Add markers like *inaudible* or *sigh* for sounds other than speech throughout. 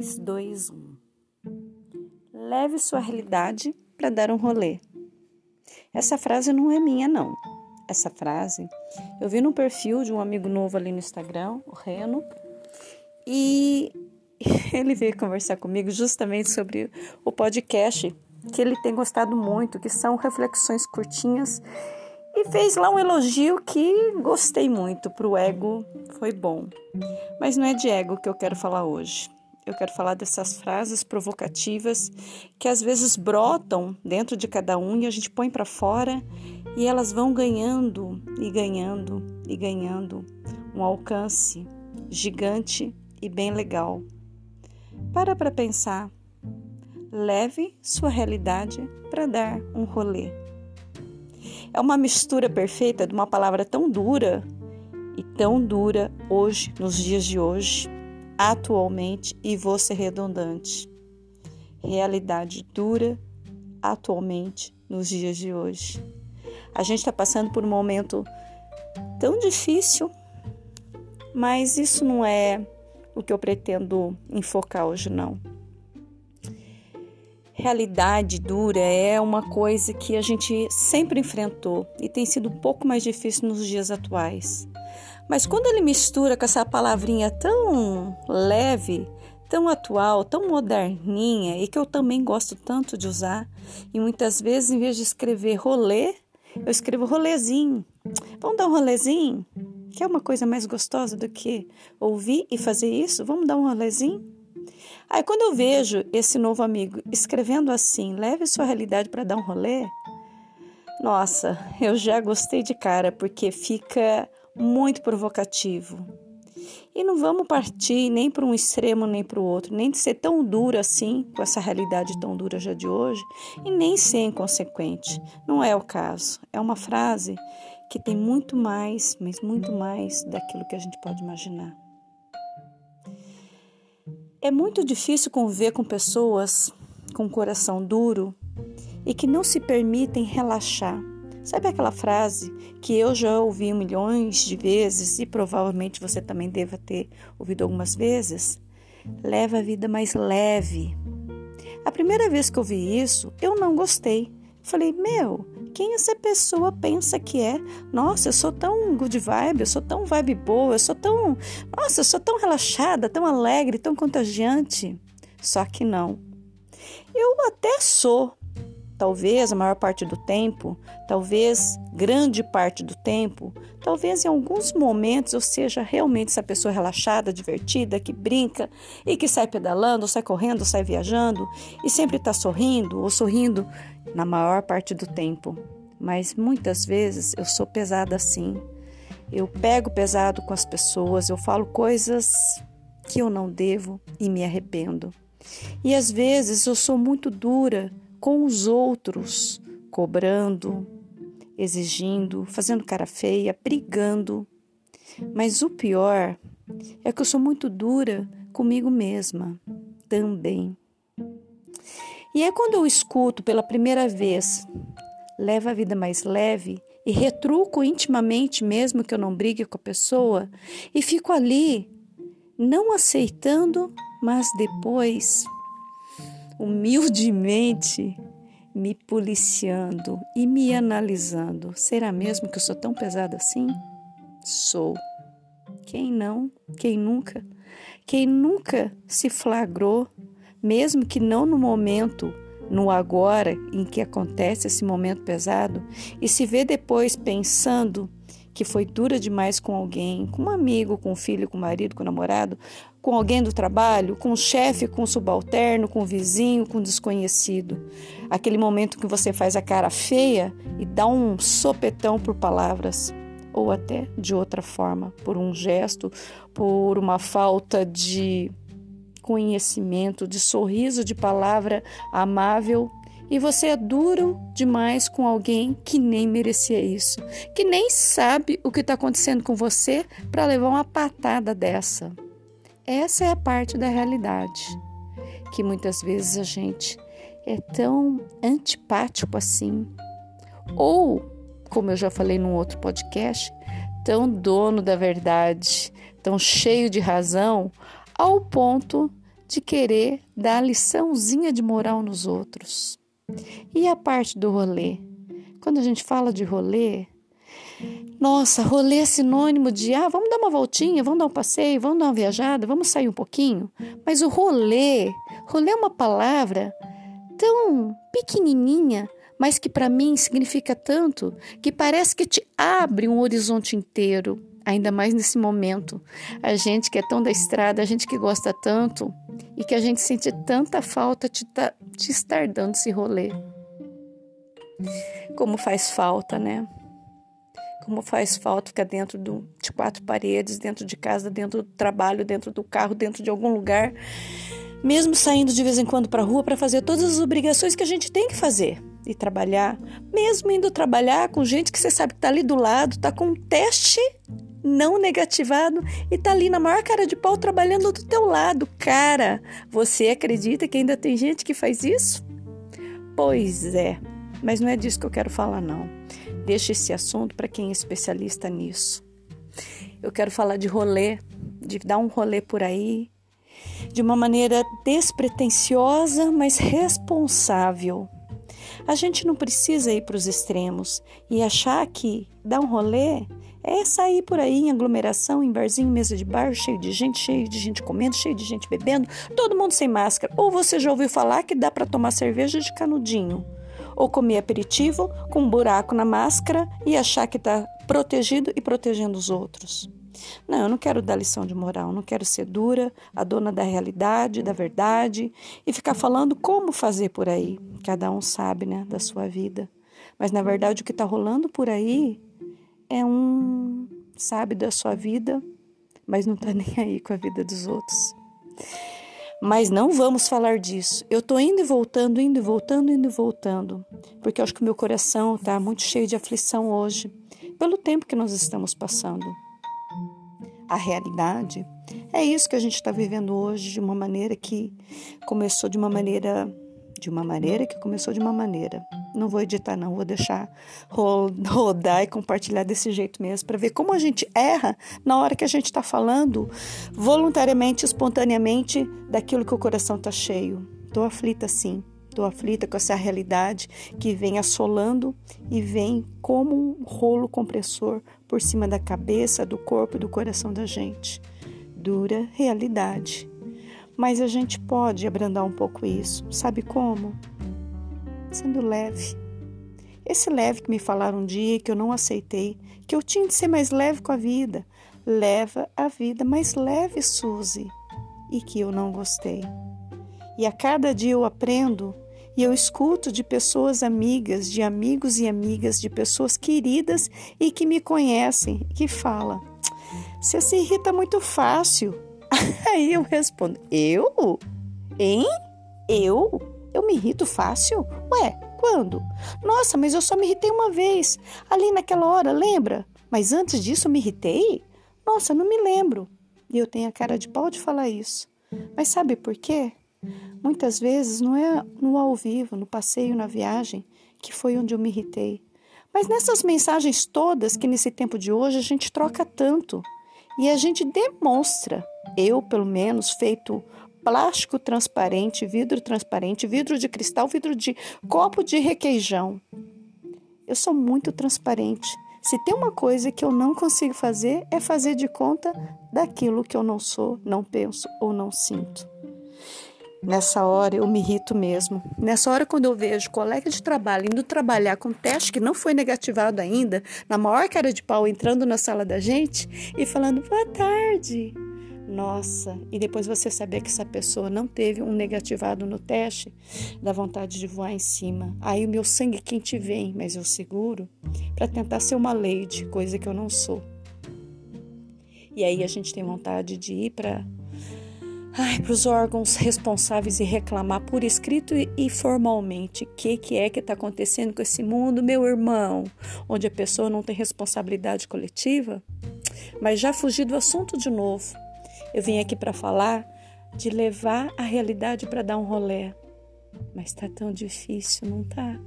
3, 2, 1. Leve sua realidade para dar um rolê. Essa frase não é minha, não. Essa frase eu vi no perfil de um amigo novo ali no Instagram, o Reno, e *laughs* ele veio conversar comigo justamente sobre o podcast que ele tem gostado muito, que são reflexões curtinhas, e fez lá um elogio que gostei muito. Para o ego foi bom. Mas não é de ego que eu quero falar hoje. Eu quero falar dessas frases provocativas que às vezes brotam dentro de cada um e a gente põe para fora e elas vão ganhando e ganhando e ganhando um alcance gigante e bem legal. Para para pensar. Leve sua realidade para dar um rolê. É uma mistura perfeita de uma palavra tão dura e tão dura hoje, nos dias de hoje, atualmente, e ser redundante. Realidade dura atualmente, nos dias de hoje. A gente está passando por um momento tão difícil, mas isso não é o que eu pretendo enfocar hoje, não. Realidade dura é uma coisa que a gente sempre enfrentou e tem sido um pouco mais difícil nos dias atuais. Mas quando ele mistura com essa palavrinha tão leve, tão atual, tão moderninha e que eu também gosto tanto de usar, e muitas vezes, em vez de escrever rolê, eu escrevo rolezinho. Vamos dar um rolezinho? Que é uma coisa mais gostosa do que ouvir e fazer isso? Vamos dar um rolezinho? Aí quando eu vejo esse novo amigo escrevendo assim, leve sua realidade para dar um rolê, nossa, eu já gostei de cara, porque fica muito provocativo. E não vamos partir nem para um extremo nem para o outro, nem de ser tão dura assim, com essa realidade tão dura já de hoje, e nem ser inconsequente. Não é o caso. É uma frase que tem muito mais, mas muito mais daquilo que a gente pode imaginar. É muito difícil conviver com pessoas com coração duro e que não se permitem relaxar Sabe aquela frase que eu já ouvi milhões de vezes e provavelmente você também deva ter ouvido algumas vezes? Leva a vida mais leve. A primeira vez que eu vi isso, eu não gostei. Falei, meu, quem essa pessoa pensa que é? Nossa, eu sou tão good vibe, eu sou tão vibe boa, eu sou tão. Nossa, eu sou tão relaxada, tão alegre, tão contagiante. Só que não. Eu até sou, talvez a maior parte do tempo, talvez grande parte do tempo, talvez em alguns momentos eu seja realmente essa pessoa relaxada, divertida, que brinca e que sai pedalando, sai correndo, sai viajando e sempre está sorrindo ou sorrindo na maior parte do tempo. Mas muitas vezes eu sou pesada assim. Eu pego pesado com as pessoas, eu falo coisas que eu não devo e me arrependo. E às vezes eu sou muito dura com os outros, cobrando, exigindo, fazendo cara feia, brigando. Mas o pior é que eu sou muito dura comigo mesma também. E é quando eu escuto pela primeira vez, leva a vida mais leve e retruco intimamente, mesmo que eu não brigue com a pessoa, e fico ali, não aceitando, mas depois humildemente me policiando e me analisando. Será mesmo que eu sou tão pesada assim? Sou. Quem não? Quem nunca? Quem nunca se flagrou, mesmo que não no momento, no agora em que acontece esse momento pesado, e se vê depois pensando que foi dura demais com alguém, com um amigo, com um filho, com um marido, com um namorado, com alguém do trabalho, com o chefe, com o subalterno, com o vizinho, com o desconhecido. Aquele momento que você faz a cara feia e dá um sopetão por palavras, ou até de outra forma, por um gesto, por uma falta de conhecimento, de sorriso, de palavra amável. E você é duro demais com alguém que nem merecia isso, que nem sabe o que está acontecendo com você para levar uma patada dessa. Essa é a parte da realidade que muitas vezes a gente é tão antipático assim, ou, como eu já falei num outro podcast, tão dono da verdade, tão cheio de razão, ao ponto de querer dar liçãozinha de moral nos outros. E a parte do rolê? Quando a gente fala de rolê, nossa, rolê é sinônimo de ah, vamos dar uma voltinha, vamos dar um passeio, vamos dar uma viajada, vamos sair um pouquinho. Mas o rolê, rolê é uma palavra tão pequenininha, mas que para mim significa tanto que parece que te abre um horizonte inteiro, ainda mais nesse momento. A gente que é tão da estrada, a gente que gosta tanto e que a gente sente tanta falta de, tá, de estar dando esse rolê. Como faz falta, né? Como faz falta ficar dentro do, de quatro paredes, dentro de casa, dentro do trabalho, dentro do carro, dentro de algum lugar, mesmo saindo de vez em quando para a rua para fazer todas as obrigações que a gente tem que fazer e trabalhar, mesmo indo trabalhar com gente que você sabe que está ali do lado, está com um teste não negativado e está ali na maior cara de pau trabalhando do teu lado. Cara, você acredita que ainda tem gente que faz isso? Pois é, mas não é disso que eu quero falar não. Deixa esse assunto para quem é especialista nisso. Eu quero falar de rolê, de dar um rolê por aí, de uma maneira despretensiosa, mas responsável. A gente não precisa ir para os extremos e achar que dar um rolê é sair por aí em aglomeração, em barzinho, mesa de bar, cheio de gente, cheio de gente comendo, cheio de gente bebendo, todo mundo sem máscara. Ou você já ouviu falar que dá para tomar cerveja de canudinho? Ou comer aperitivo com um buraco na máscara e achar que está protegido e protegendo os outros? Não, eu não quero dar lição de moral, não quero ser dura, a dona da realidade, da verdade e ficar falando como fazer por aí. Cada um sabe, né, da sua vida. Mas na verdade o que está rolando por aí é um sabe da sua vida, mas não está *laughs* nem aí com a vida dos outros. Mas não vamos falar disso. Eu tô indo e voltando, indo e voltando, indo e voltando, porque eu acho que o meu coração está muito cheio de aflição hoje, pelo tempo que nós estamos passando a realidade. É isso que a gente está vivendo hoje de uma maneira que começou de uma maneira de uma maneira que começou de uma maneira. Não vou editar, não, vou deixar *laughs* rodar e compartilhar desse jeito mesmo, para ver como a gente erra na hora que a gente está falando voluntariamente, espontaneamente, daquilo que o coração está cheio. Estou aflita sim. Estou aflita com essa realidade que vem assolando e vem como um rolo compressor por cima da cabeça, do corpo e do coração da gente. Dura realidade. Mas a gente pode abrandar um pouco isso. Sabe como? Sendo leve. Esse leve que me falaram um dia que eu não aceitei, que eu tinha de ser mais leve com a vida. Leva a vida mais leve, Suzy. E que eu não gostei. E a cada dia eu aprendo e eu escuto de pessoas amigas, de amigos e amigas, de pessoas queridas e que me conhecem, que falam: Você se irrita muito fácil. *laughs* Aí eu respondo: Eu? Hein? Eu? Eu me irrito fácil? Ué, quando? Nossa, mas eu só me irritei uma vez, ali naquela hora, lembra? Mas antes disso eu me irritei? Nossa, não me lembro. E eu tenho a cara de pau de falar isso. Mas sabe por quê? Muitas vezes não é no ao vivo, no passeio, na viagem, que foi onde eu me irritei. Mas nessas mensagens todas que nesse tempo de hoje a gente troca tanto e a gente demonstra, eu pelo menos, feito plástico transparente, vidro transparente, vidro de cristal, vidro de copo de requeijão. Eu sou muito transparente. Se tem uma coisa que eu não consigo fazer é fazer de conta daquilo que eu não sou, não penso ou não sinto. Nessa hora eu me irrito mesmo. Nessa hora, quando eu vejo colega de trabalho indo trabalhar com teste que não foi negativado ainda, na maior cara de pau entrando na sala da gente e falando boa tarde. Nossa, e depois você saber que essa pessoa não teve um negativado no teste, dá vontade de voar em cima. Aí o meu sangue quente vem, mas eu seguro para tentar ser uma lady, coisa que eu não sou. E aí a gente tem vontade de ir para para os órgãos responsáveis e reclamar por escrito e formalmente o que, que é que está acontecendo com esse mundo, meu irmão, onde a pessoa não tem responsabilidade coletiva. Mas já fugi do assunto de novo. Eu vim aqui para falar de levar a realidade para dar um rolé. Mas está tão difícil, não tá?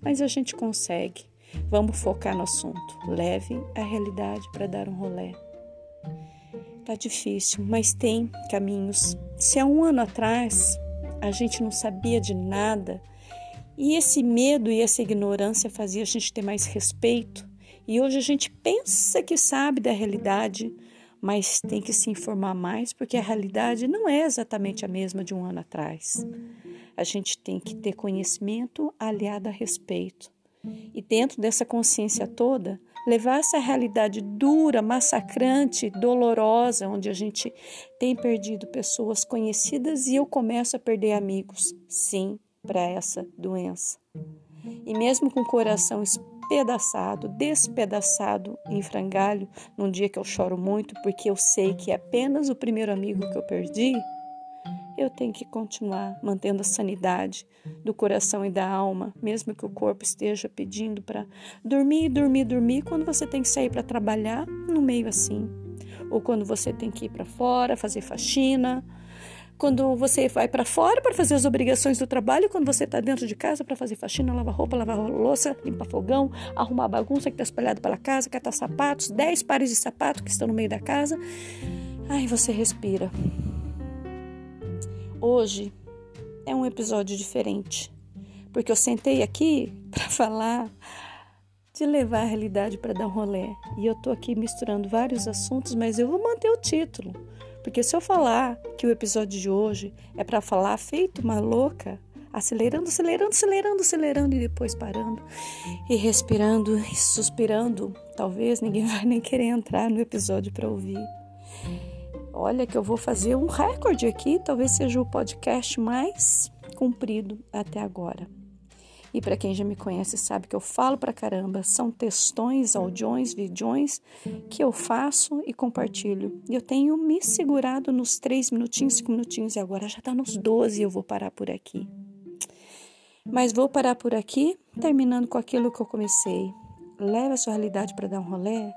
Mas a gente consegue. Vamos focar no assunto. Leve a realidade para dar um rolé. Tá difícil, mas tem caminhos. Se há um ano atrás a gente não sabia de nada e esse medo e essa ignorância fazia a gente ter mais respeito, e hoje a gente pensa que sabe da realidade, mas tem que se informar mais porque a realidade não é exatamente a mesma de um ano atrás. A gente tem que ter conhecimento aliado a respeito. E dentro dessa consciência toda, levar essa realidade dura, massacrante, dolorosa, onde a gente tem perdido pessoas conhecidas e eu começo a perder amigos, sim, para essa doença. E mesmo com o coração despedaçado, despedaçado em frangalho, num dia que eu choro muito porque eu sei que é apenas o primeiro amigo que eu perdi, eu tenho que continuar mantendo a sanidade do coração e da alma, mesmo que o corpo esteja pedindo para dormir, dormir, dormir, quando você tem que sair para trabalhar no meio assim, ou quando você tem que ir para fora, fazer faxina, quando você vai para fora para fazer as obrigações do trabalho, quando você está dentro de casa para fazer faxina, lavar roupa, lavar louça, limpar fogão, arrumar a bagunça que está espalhada pela casa, catar sapatos, dez pares de sapatos que estão no meio da casa. Ai, você respira. Hoje é um episódio diferente, porque eu sentei aqui *laughs* para falar de levar a realidade para dar um rolê. E eu tô aqui misturando vários assuntos, mas eu vou manter o título porque se eu falar que o episódio de hoje é para falar feito uma louca, acelerando, acelerando, acelerando, acelerando e depois parando e respirando e suspirando, talvez ninguém *laughs* vai nem querer entrar no episódio para ouvir. Olha que eu vou fazer um recorde aqui, talvez seja o podcast mais comprido até agora. E para quem já me conhece sabe que eu falo pra caramba, são textões, audiões, videões que eu faço e compartilho. E eu tenho me segurado nos três minutinhos, cinco minutinhos e agora já tá nos 12 e eu vou parar por aqui. Mas vou parar por aqui, terminando com aquilo que eu comecei. Leve a sua realidade para dar um rolê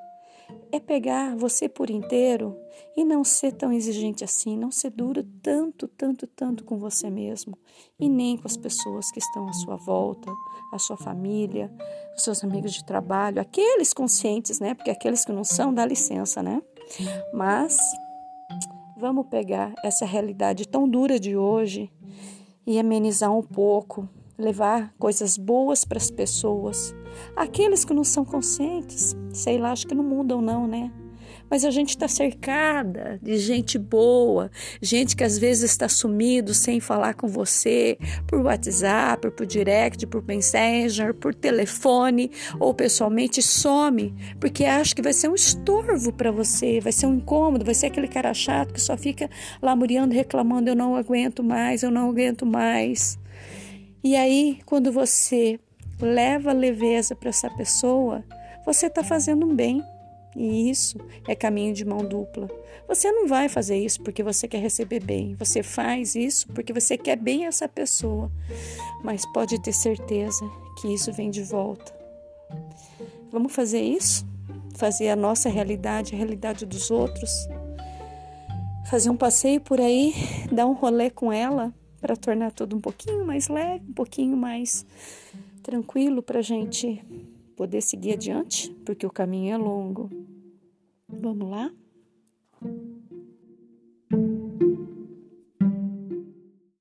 é pegar você por inteiro e não ser tão exigente assim, não ser duro tanto, tanto, tanto com você mesmo e nem com as pessoas que estão à sua volta, a sua família, os seus amigos de trabalho, aqueles conscientes, né? Porque aqueles que não são, dá licença, né? Mas vamos pegar essa realidade tão dura de hoje e amenizar um pouco, levar coisas boas para as pessoas Aqueles que não são conscientes, sei lá, acho que não mudam não, né? Mas a gente está cercada de gente boa, gente que às vezes está sumido sem falar com você por WhatsApp, por direct, por Messenger, por telefone ou pessoalmente some, porque acha que vai ser um estorvo para você, vai ser um incômodo, vai ser aquele cara chato que só fica lamuriando, reclamando: eu não aguento mais, eu não aguento mais. E aí, quando você leva leveza para essa pessoa, você está fazendo um bem. E isso é caminho de mão dupla. Você não vai fazer isso porque você quer receber bem. Você faz isso porque você quer bem essa pessoa. Mas pode ter certeza que isso vem de volta. Vamos fazer isso? Fazer a nossa realidade, a realidade dos outros? Fazer um passeio por aí, dar um rolê com ela para tornar tudo um pouquinho mais leve, um pouquinho mais tranquilo para a gente poder seguir adiante, porque o caminho é longo. Vamos lá?